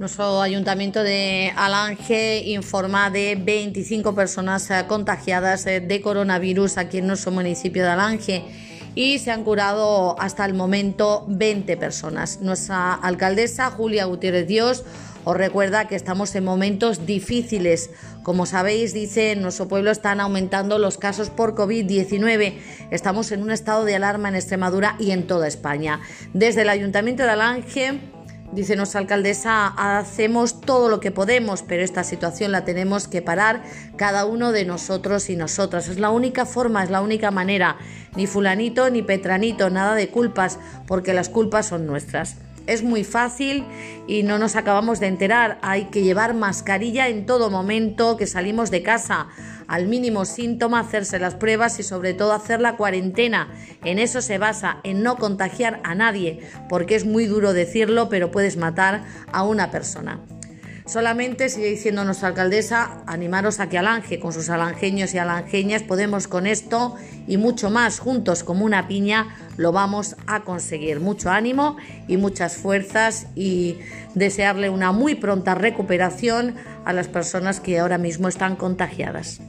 Nuestro ayuntamiento de Alange informa de 25 personas eh, contagiadas eh, de coronavirus aquí en nuestro municipio de Alange y se han curado hasta el momento 20 personas. Nuestra alcaldesa Julia Gutiérrez Dios os recuerda que estamos en momentos difíciles. Como sabéis, dice, en nuestro pueblo están aumentando los casos por COVID-19. Estamos en un estado de alarma en Extremadura y en toda España. Desde el Ayuntamiento de Alange Dice nuestra alcaldesa, hacemos todo lo que podemos, pero esta situación la tenemos que parar cada uno de nosotros y nosotras. Es la única forma, es la única manera. Ni fulanito ni petranito, nada de culpas, porque las culpas son nuestras. Es muy fácil y no nos acabamos de enterar. Hay que llevar mascarilla en todo momento que salimos de casa. Al mínimo síntoma, hacerse las pruebas y sobre todo hacer la cuarentena. En eso se basa, en no contagiar a nadie, porque es muy duro decirlo, pero puedes matar a una persona. Solamente sigue diciendo nuestra alcaldesa, animaros a que Alange, con sus alangeños y alangeñas, podemos con esto y mucho más juntos como una piña, lo vamos a conseguir. Mucho ánimo y muchas fuerzas y desearle una muy pronta recuperación a las personas que ahora mismo están contagiadas.